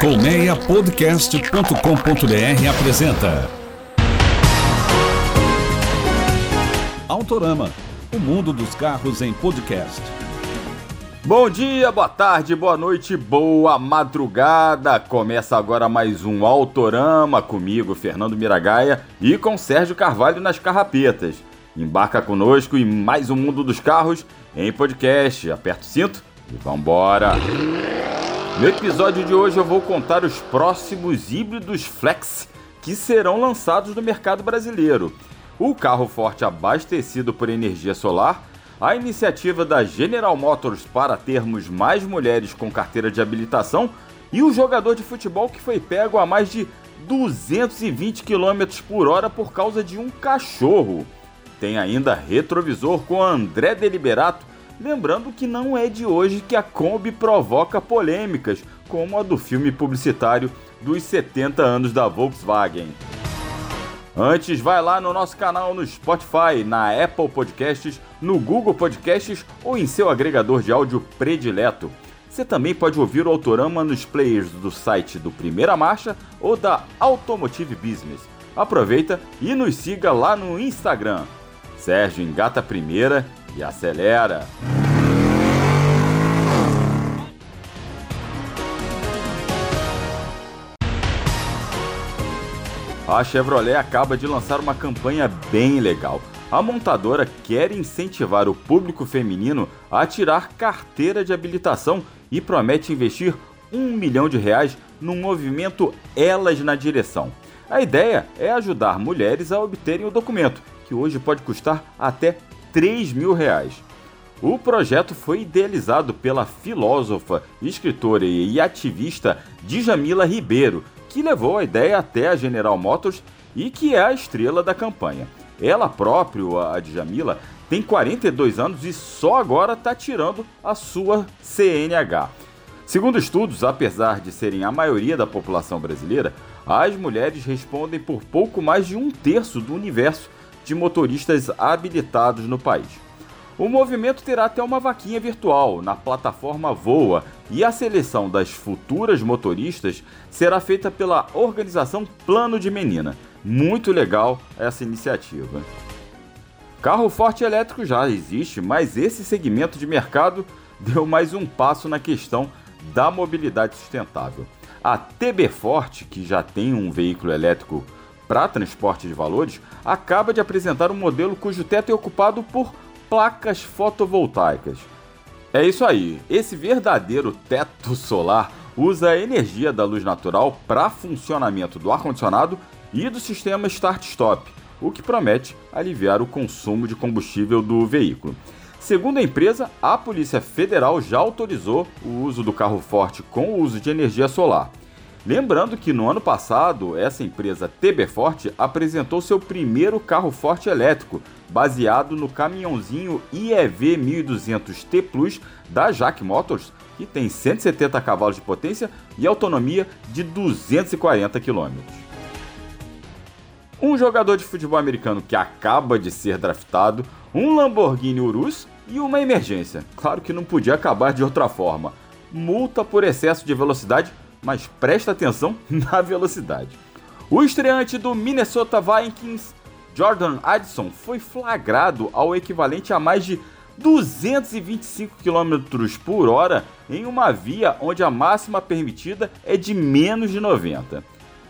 Colmeiapodcast.com.br apresenta Autorama, o mundo dos carros em podcast. Bom dia, boa tarde, boa noite, boa madrugada. Começa agora mais um Autorama comigo, Fernando Miragaia, e com Sérgio Carvalho nas carrapetas. Embarca conosco em mais um mundo dos carros em podcast. Aperta o cinto e vambora! No episódio de hoje eu vou contar os próximos híbridos flex que serão lançados no mercado brasileiro. O carro forte abastecido por energia solar, a iniciativa da General Motors para termos mais mulheres com carteira de habilitação e o jogador de futebol que foi pego a mais de 220 km por hora por causa de um cachorro. Tem ainda retrovisor com André Deliberato Lembrando que não é de hoje que a Kombi provoca polêmicas, como a do filme publicitário dos 70 anos da Volkswagen. Antes, vai lá no nosso canal no Spotify, na Apple Podcasts, no Google Podcasts ou em seu agregador de áudio predileto. Você também pode ouvir o Autorama nos players do site do Primeira Marcha ou da Automotive Business. Aproveita e nos siga lá no Instagram. Sérgio engata primeira e acelera. A Chevrolet acaba de lançar uma campanha bem legal. A montadora quer incentivar o público feminino a tirar carteira de habilitação e promete investir um milhão de reais no movimento Elas na Direção. A ideia é ajudar mulheres a obterem o documento, que hoje pode custar até 3 mil reais. O projeto foi idealizado pela filósofa, escritora e ativista Djamila Ribeiro, que levou a ideia até a General Motors e que é a estrela da campanha. Ela própria, a Djamila, tem 42 anos e só agora está tirando a sua CNH. Segundo estudos, apesar de serem a maioria da população brasileira, as mulheres respondem por pouco mais de um terço do universo de motoristas habilitados no país. O movimento terá até uma vaquinha virtual na plataforma Voa e a seleção das futuras motoristas será feita pela organização Plano de Menina. Muito legal essa iniciativa. Carro forte elétrico já existe, mas esse segmento de mercado deu mais um passo na questão da mobilidade sustentável. A TB Forte, que já tem um veículo elétrico para transporte de valores, acaba de apresentar um modelo cujo teto é ocupado por placas fotovoltaicas. É isso aí, esse verdadeiro teto solar usa a energia da luz natural para funcionamento do ar-condicionado e do sistema start-stop, o que promete aliviar o consumo de combustível do veículo. Segundo a empresa, a Polícia Federal já autorizou o uso do carro forte com o uso de energia solar. Lembrando que no ano passado, essa empresa TB Forte apresentou seu primeiro carro forte elétrico, baseado no caminhãozinho IEV 1200T Plus da Jack Motors, que tem 170 cavalos de potência e autonomia de 240 km. Um jogador de futebol americano que acaba de ser draftado, um Lamborghini Urus e uma emergência. Claro que não podia acabar de outra forma. Multa por excesso de velocidade mas presta atenção na velocidade. O estreante do Minnesota Vikings, Jordan Addison, foi flagrado ao equivalente a mais de 225 km por hora em uma via onde a máxima permitida é de menos de 90.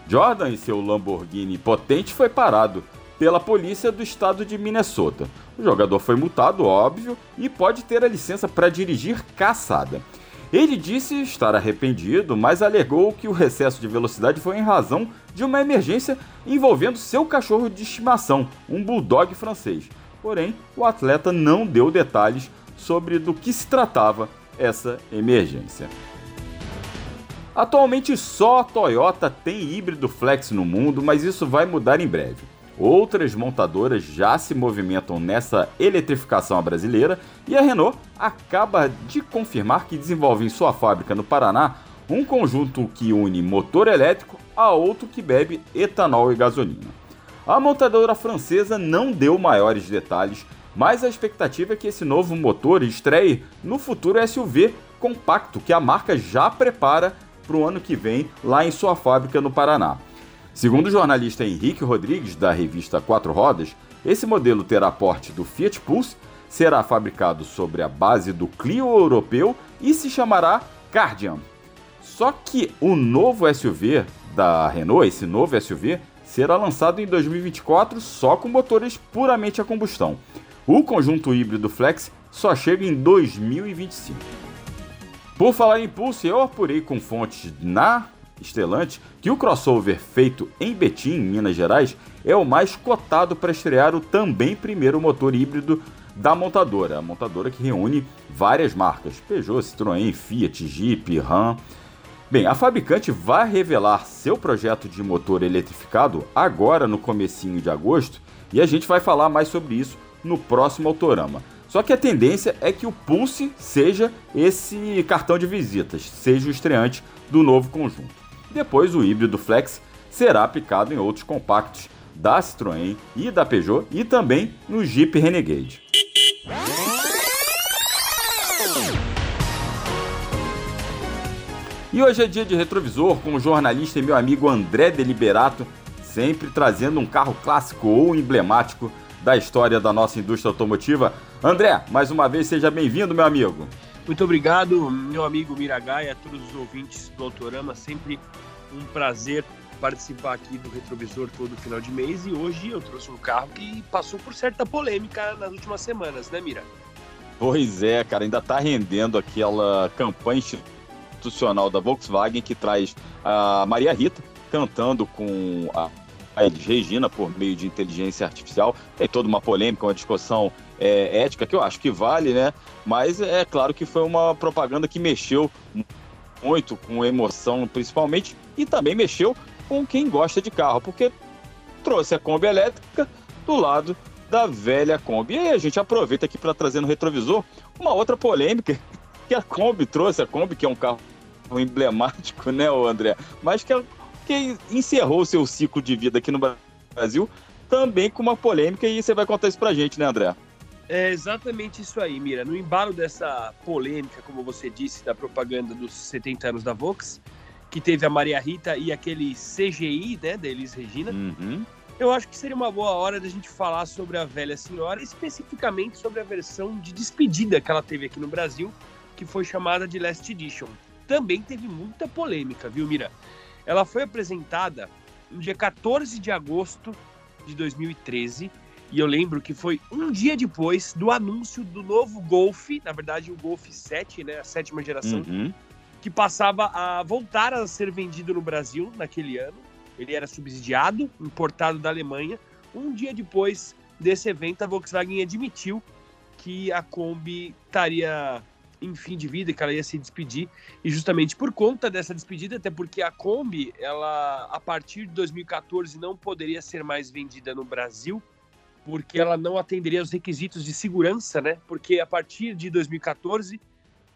Jordan e seu Lamborghini potente foi parado pela polícia do estado de Minnesota. O jogador foi multado, óbvio, e pode ter a licença para dirigir caçada. Ele disse estar arrependido, mas alegou que o excesso de velocidade foi em razão de uma emergência envolvendo seu cachorro de estimação, um bulldog francês. Porém, o atleta não deu detalhes sobre do que se tratava essa emergência. Atualmente só a Toyota tem híbrido flex no mundo, mas isso vai mudar em breve. Outras montadoras já se movimentam nessa eletrificação brasileira e a Renault acaba de confirmar que desenvolve em sua fábrica no Paraná um conjunto que une motor elétrico a outro que bebe etanol e gasolina. A montadora francesa não deu maiores detalhes, mas a expectativa é que esse novo motor estreie no futuro SUV compacto que a marca já prepara para o ano que vem lá em sua fábrica no Paraná. Segundo o jornalista Henrique Rodrigues, da revista Quatro Rodas, esse modelo terá porte do Fiat Pulse, será fabricado sobre a base do Clio europeu e se chamará Cardian. Só que o novo SUV da Renault, esse novo SUV, será lançado em 2024 só com motores puramente a combustão. O conjunto híbrido Flex só chega em 2025. Por falar em Pulse, eu apurei com fontes na Stellantis que o crossover feito em Betim, em Minas Gerais, é o mais cotado para estrear o também primeiro motor híbrido da montadora, a montadora que reúne várias marcas: Peugeot, Citroën, Fiat, Jeep, Ram. Bem, a fabricante vai revelar seu projeto de motor eletrificado agora no comecinho de agosto e a gente vai falar mais sobre isso no próximo Autorama. Só que a tendência é que o Pulse seja esse cartão de visitas, seja o estreante do novo conjunto. Depois o híbrido Flex será aplicado em outros compactos da Citroën e da Peugeot e também no Jeep Renegade. E hoje é dia de retrovisor com o jornalista e meu amigo André Deliberato, sempre trazendo um carro clássico ou emblemático da história da nossa indústria automotiva. André, mais uma vez seja bem-vindo, meu amigo. Muito obrigado, meu amigo Miragai, a todos os ouvintes do Autorama. Sempre um prazer participar aqui do Retrovisor todo final de mês. E hoje eu trouxe um carro que passou por certa polêmica nas últimas semanas, né, Mira? Pois é, cara, ainda está rendendo aquela campanha institucional da Volkswagen que traz a Maria Rita cantando com a Elis Regina por meio de inteligência artificial. Tem toda uma polêmica, uma discussão é, ética que eu acho que vale, né? Mas é claro que foi uma propaganda que mexeu muito com emoção, principalmente, e também mexeu com quem gosta de carro, porque trouxe a Kombi elétrica do lado da velha Kombi. E a gente aproveita aqui para trazer no retrovisor uma outra polêmica que a Kombi trouxe, a Kombi que é um carro emblemático, né, André? Mas que, é, que encerrou seu ciclo de vida aqui no Brasil também com uma polêmica e você vai contar isso pra gente, né, André? É exatamente isso aí, Mira. No embalo dessa polêmica, como você disse, da propaganda dos 70 anos da Vox, que teve a Maria Rita e aquele CGI, né, da Elis Regina, uhum. eu acho que seria uma boa hora da gente falar sobre a velha senhora, especificamente sobre a versão de despedida que ela teve aqui no Brasil, que foi chamada de Last Edition. Também teve muita polêmica, viu, Mira? Ela foi apresentada no dia 14 de agosto de 2013 e eu lembro que foi um dia depois do anúncio do novo Golf, na verdade o Golf 7, né, a sétima geração, uhum. que passava a voltar a ser vendido no Brasil naquele ano. Ele era subsidiado, importado da Alemanha. Um dia depois desse evento, a Volkswagen admitiu que a Kombi estaria em fim de vida, que ela ia se despedir. E justamente por conta dessa despedida, até porque a Kombi, ela a partir de 2014 não poderia ser mais vendida no Brasil porque ela não atenderia aos requisitos de segurança, né? Porque a partir de 2014, uh,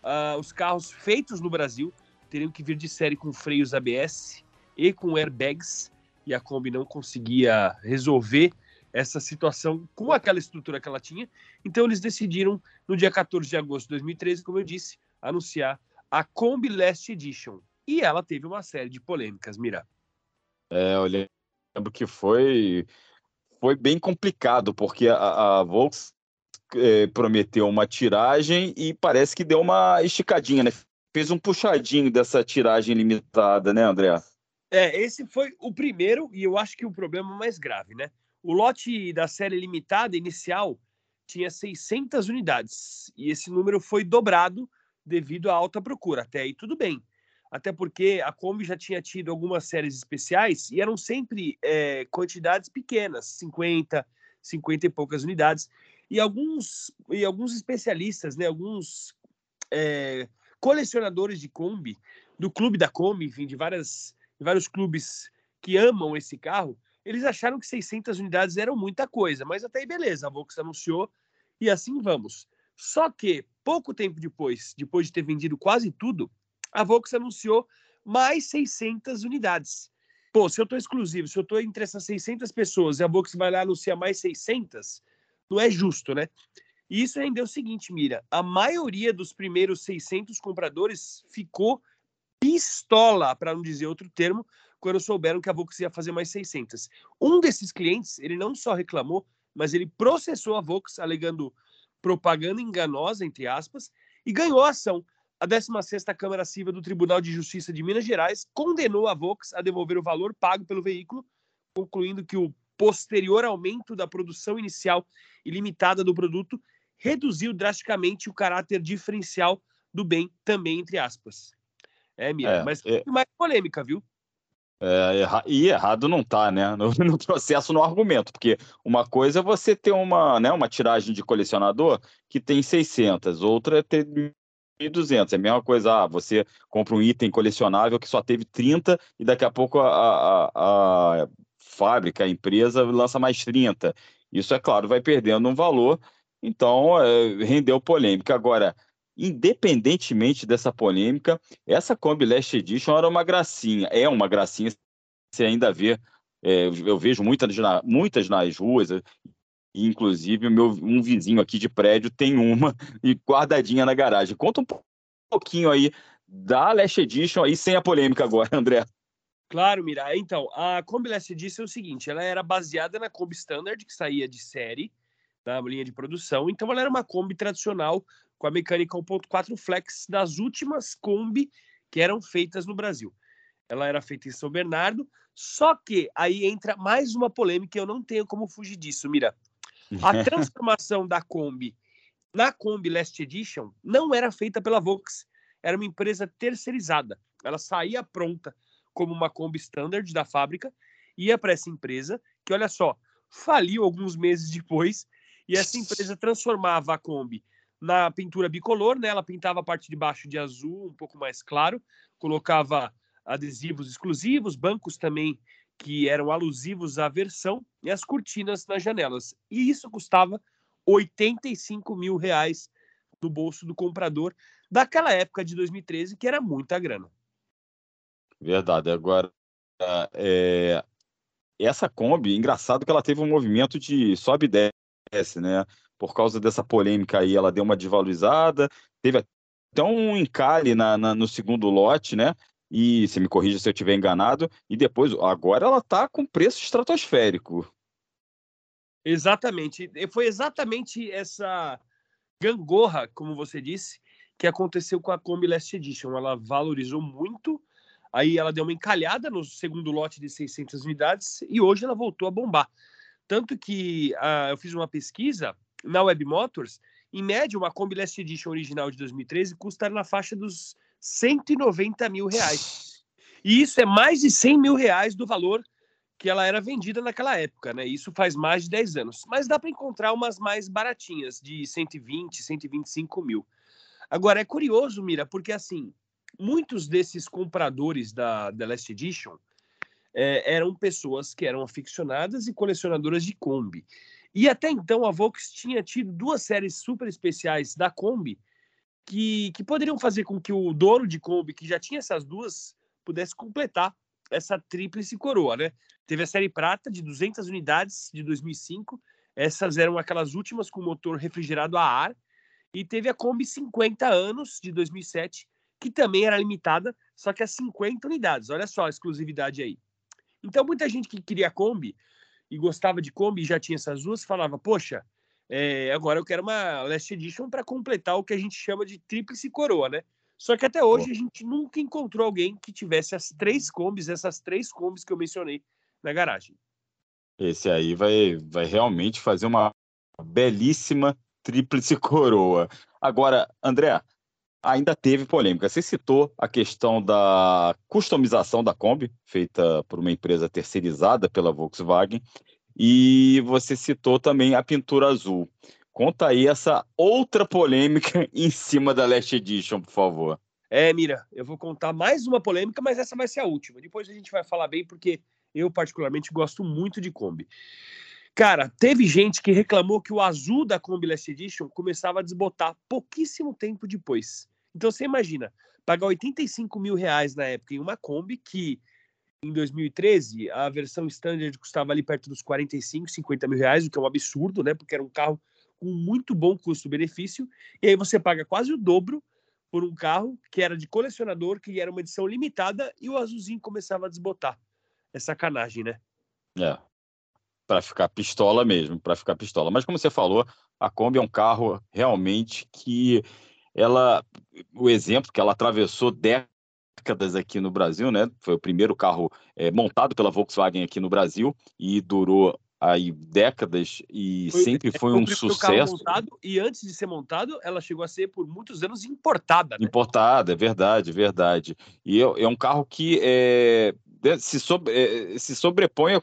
ah, os carros feitos no Brasil teriam que vir de série com freios ABS e com airbags, e a Kombi não conseguia resolver essa situação com aquela estrutura que ela tinha. Então eles decidiram, no dia 14 de agosto de 2013, como eu disse, anunciar a Kombi Last Edition. E ela teve uma série de polêmicas, Mira. É, eu lembro que foi foi bem complicado, porque a, a Volks é, prometeu uma tiragem e parece que deu uma esticadinha, né? Fez um puxadinho dessa tiragem limitada, né, André? É, esse foi o primeiro e eu acho que o problema mais grave, né? O lote da série limitada inicial tinha 600 unidades e esse número foi dobrado devido à alta procura. Até aí tudo bem até porque a Kombi já tinha tido algumas séries especiais e eram sempre é, quantidades pequenas, 50, 50 e poucas unidades. E alguns, e alguns especialistas, né, alguns é, colecionadores de Kombi, do clube da Kombi, enfim, de, várias, de vários clubes que amam esse carro, eles acharam que 600 unidades eram muita coisa, mas até aí beleza, a Volks anunciou e assim vamos. Só que pouco tempo depois, depois de ter vendido quase tudo, a Volks anunciou mais 600 unidades. Pô, se eu estou exclusivo, se eu estou entre essas 600 pessoas e a Volks vai lá anunciar mais 600, não é justo, né? E isso rendeu o seguinte, Mira, a maioria dos primeiros 600 compradores ficou pistola, para não dizer outro termo, quando souberam que a Volks ia fazer mais 600. Um desses clientes, ele não só reclamou, mas ele processou a Volks alegando propaganda enganosa, entre aspas, e ganhou a ação. A 16ª Câmara Civil do Tribunal de Justiça de Minas Gerais condenou a Volks a devolver o valor pago pelo veículo, concluindo que o posterior aumento da produção inicial ilimitada do produto reduziu drasticamente o caráter diferencial do bem, também entre aspas. É, Mira, é, mas é... mais polêmica, viu? É, erra... E errado não tá, né? No, no, processo, no argumento, porque uma coisa é você ter uma, né, uma tiragem de colecionador que tem 600, outra é ter 1.200. É a mesma coisa, ah, você compra um item colecionável que só teve 30 e daqui a pouco a, a, a fábrica, a empresa lança mais 30. Isso, é claro, vai perdendo um valor, então é, rendeu polêmica. Agora, independentemente dessa polêmica, essa Kombi Last Edition era uma gracinha, é uma gracinha, você ainda vê, é, eu vejo muitas, muitas nas ruas, inclusive meu um vizinho aqui de prédio tem uma e guardadinha na garagem. Conta um pouquinho aí da Last Edition aí sem a polêmica agora, André. Claro, Mira. Então, a Kombi Last Edition é o seguinte, ela era baseada na Kombi Standard, que saía de série, da linha de produção, então ela era uma Kombi tradicional com a mecânica 1.4 Flex das últimas Kombi que eram feitas no Brasil. Ela era feita em São Bernardo, só que aí entra mais uma polêmica e eu não tenho como fugir disso, Mira. A transformação da Kombi na Kombi Last Edition não era feita pela Vox, era uma empresa terceirizada. Ela saía pronta como uma Kombi Standard da fábrica, ia para essa empresa, que olha só, faliu alguns meses depois, e essa empresa transformava a Kombi na pintura bicolor, né? Ela pintava a parte de baixo de azul, um pouco mais claro, colocava adesivos exclusivos, bancos também que eram alusivos à versão e as cortinas nas janelas. E isso custava 85 mil reais no bolso do comprador daquela época de 2013, que era muita grana. Verdade. Agora, é, essa Kombi, engraçado que ela teve um movimento de sobe e desce, né? Por causa dessa polêmica aí, ela deu uma desvalorizada, teve até um encalhe na, na, no segundo lote, né? E se me corrija se eu estiver enganado, e depois, agora ela está com preço estratosférico. Exatamente. Foi exatamente essa gangorra, como você disse, que aconteceu com a Kombi Last Edition. Ela valorizou muito, aí ela deu uma encalhada no segundo lote de 600 unidades e hoje ela voltou a bombar. Tanto que uh, eu fiz uma pesquisa na Web Motors, em média, uma Kombi Last Edition original de 2013 custa na faixa dos 190 mil reais. E isso é mais de 100 mil reais do valor que ela era vendida naquela época, né? Isso faz mais de 10 anos. Mas dá para encontrar umas mais baratinhas, de 120, 125 mil. Agora, é curioso, Mira, porque assim, muitos desses compradores da, da Last Edition é, eram pessoas que eram aficionadas e colecionadoras de Kombi. E até então a Volks tinha tido duas séries super especiais da Kombi que, que poderiam fazer com que o dono de Kombi, que já tinha essas duas, pudesse completar essa tríplice coroa, né? Teve a série prata de 200 unidades de 2005, essas eram aquelas últimas com motor refrigerado a ar, e teve a Kombi 50 anos de 2007, que também era limitada, só que a 50 unidades. Olha só a exclusividade aí. Então muita gente que queria a Kombi e gostava de Kombi e já tinha essas duas, falava, poxa, é, agora eu quero uma Last Edition para completar o que a gente chama de tríplice coroa, né? Só que até hoje a gente nunca encontrou alguém que tivesse as três combis, essas três combis que eu mencionei na garagem. Esse aí vai, vai realmente fazer uma belíssima tríplice coroa. Agora, André, ainda teve polêmica. Você citou a questão da customização da Kombi, feita por uma empresa terceirizada pela Volkswagen, e você citou também a pintura azul. Conta aí essa outra polêmica em cima da Last Edition, por favor. É, Mira, eu vou contar mais uma polêmica, mas essa vai ser a última. Depois a gente vai falar bem, porque eu particularmente gosto muito de Kombi. Cara, teve gente que reclamou que o azul da Kombi Last Edition começava a desbotar pouquíssimo tempo depois. Então você imagina, pagar 85 mil reais na época em uma Kombi que em 2013 a versão standard custava ali perto dos 45, 50 mil reais, o que é um absurdo, né? Porque era um carro com muito bom custo-benefício, e aí você paga quase o dobro por um carro que era de colecionador, que era uma edição limitada, e o azulzinho começava a desbotar. É sacanagem, né? É. Para ficar pistola mesmo, para ficar pistola. Mas como você falou, a Kombi é um carro realmente que ela, o exemplo que ela atravessou décadas aqui no Brasil, né? Foi o primeiro carro é, montado pela Volkswagen aqui no Brasil e durou aí décadas e foi, sempre é, foi um sucesso. Montado, e antes de ser montado, ela chegou a ser por muitos anos importada. Né? Importada, é verdade, verdade. E é, é um carro que é, se, sobre, é, se sobrepõe a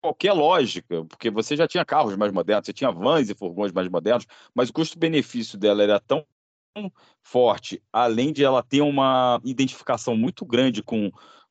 qualquer lógica, porque você já tinha carros mais modernos, você tinha vans e furgões mais modernos, mas o custo-benefício dela era tão forte, além de ela ter uma identificação muito grande com,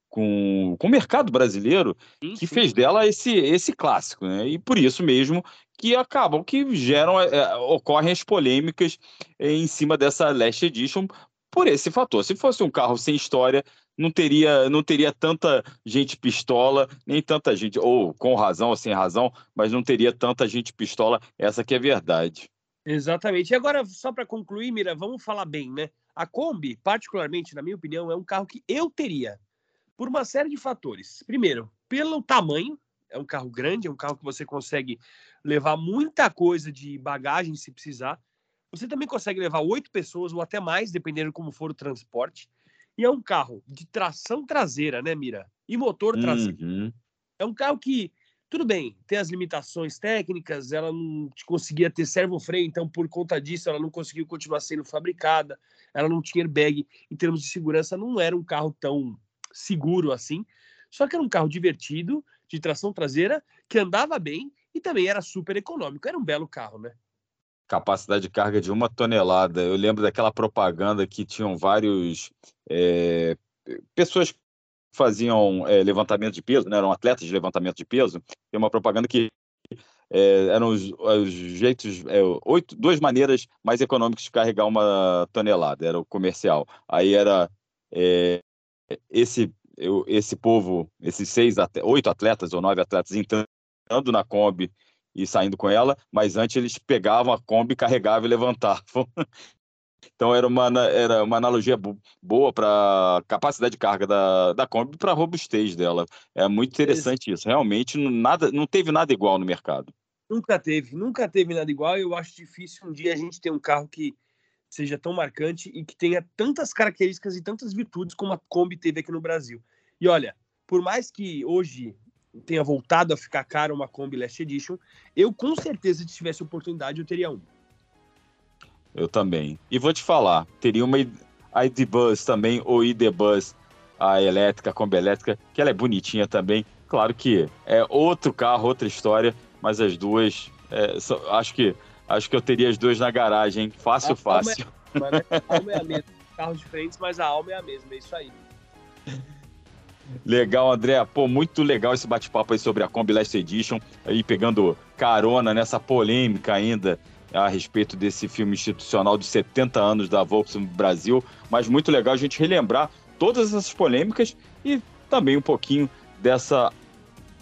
com, com o mercado brasileiro, sim, que sim. fez dela esse, esse clássico, né? E por isso mesmo que acabam que geram, é, ocorrem as polêmicas em cima dessa Last Edition por esse fator. Se fosse um carro sem história, não teria, não teria tanta gente pistola, nem tanta gente, ou com razão ou sem razão, mas não teria tanta gente pistola, essa que é a verdade. Exatamente. E agora, só para concluir, Mira, vamos falar bem, né? A Kombi, particularmente, na minha opinião, é um carro que eu teria, por uma série de fatores. Primeiro, pelo tamanho, é um carro grande, é um carro que você consegue levar muita coisa de bagagem se precisar. Você também consegue levar oito pessoas ou até mais, dependendo como for o transporte. E é um carro de tração traseira, né, Mira? E motor traseiro. Uhum. É um carro que, tudo bem, tem as limitações técnicas, ela não conseguia ter servo-freio, então por conta disso ela não conseguiu continuar sendo fabricada, ela não tinha airbag. Em termos de segurança, não era um carro tão seguro assim. Só que era um carro divertido, de tração traseira, que andava bem e também era super econômico. Era um belo carro, né? capacidade de carga de uma tonelada. Eu lembro daquela propaganda que tinham vários é, pessoas faziam é, levantamento de peso, né? eram atletas de levantamento de peso. Tem uma propaganda que é, eram os, os jeitos, oito, duas maneiras mais econômicas de carregar uma tonelada. Era o comercial. Aí era esse eu, esse povo, esses seis, oito atletas ou nove atletas entrando na Kombi e saindo com ela, mas antes eles pegavam a Kombi, carregavam e levantavam. Então era uma, era uma analogia boa para capacidade de carga da, da Kombi para a robustez dela. É muito interessante isso. Realmente nada, não teve nada igual no mercado. Nunca teve, nunca teve nada igual. Eu acho difícil um dia a gente ter um carro que seja tão marcante e que tenha tantas características e tantas virtudes como a Kombi teve aqui no Brasil. E olha, por mais que hoje tenha voltado a ficar caro uma Kombi Last Edition, eu com certeza, se tivesse oportunidade, eu teria um. Eu também. E vou te falar, teria uma ID Bus também, ou ID Bus, a elétrica, a Kombi elétrica, que ela é bonitinha também. Claro que é outro carro, outra história, mas as duas, é, acho que acho que eu teria as duas na garagem, hein? Fácil, a fácil. Alma é, a alma é a mesma. Carros diferentes, mas a alma é a mesma, é isso aí. Legal, André. Pô, muito legal esse bate-papo aí sobre a Kombi Last Edition, aí pegando carona nessa polêmica ainda a respeito desse filme institucional de 70 anos da Volkswagen Brasil, mas muito legal a gente relembrar todas essas polêmicas e também um pouquinho dessa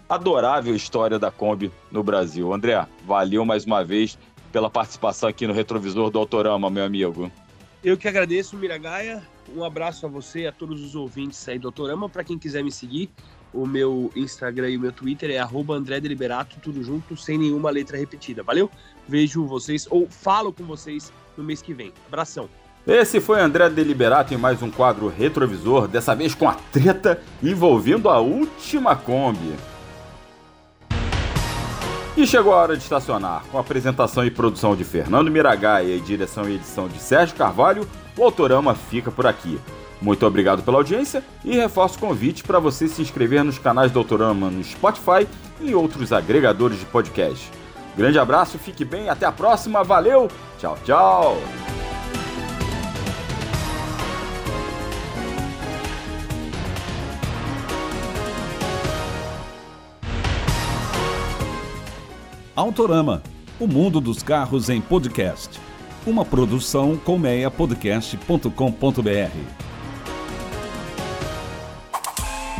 adorável história da Kombi no Brasil. André, valeu mais uma vez pela participação aqui no Retrovisor do Autorama, meu amigo. Eu que agradeço, Miragaia. Um abraço a você e a todos os ouvintes aí do Autorama. Para quem quiser me seguir, o meu Instagram e o meu Twitter é André Deliberato, tudo junto, sem nenhuma letra repetida. Valeu? Vejo vocês ou falo com vocês no mês que vem. Abração. Esse foi André Deliberato em mais um quadro retrovisor, dessa vez com a treta envolvendo a última Kombi. E chegou a hora de estacionar. Com a apresentação e produção de Fernando Miragaia e direção e edição de Sérgio Carvalho, o Autorama fica por aqui. Muito obrigado pela audiência e reforço o convite para você se inscrever nos canais do Autorama no Spotify e outros agregadores de podcast. Grande abraço, fique bem, até a próxima, valeu, tchau, tchau! Autorama, o mundo dos carros em podcast. Uma produção colmeiapodcast.com.br.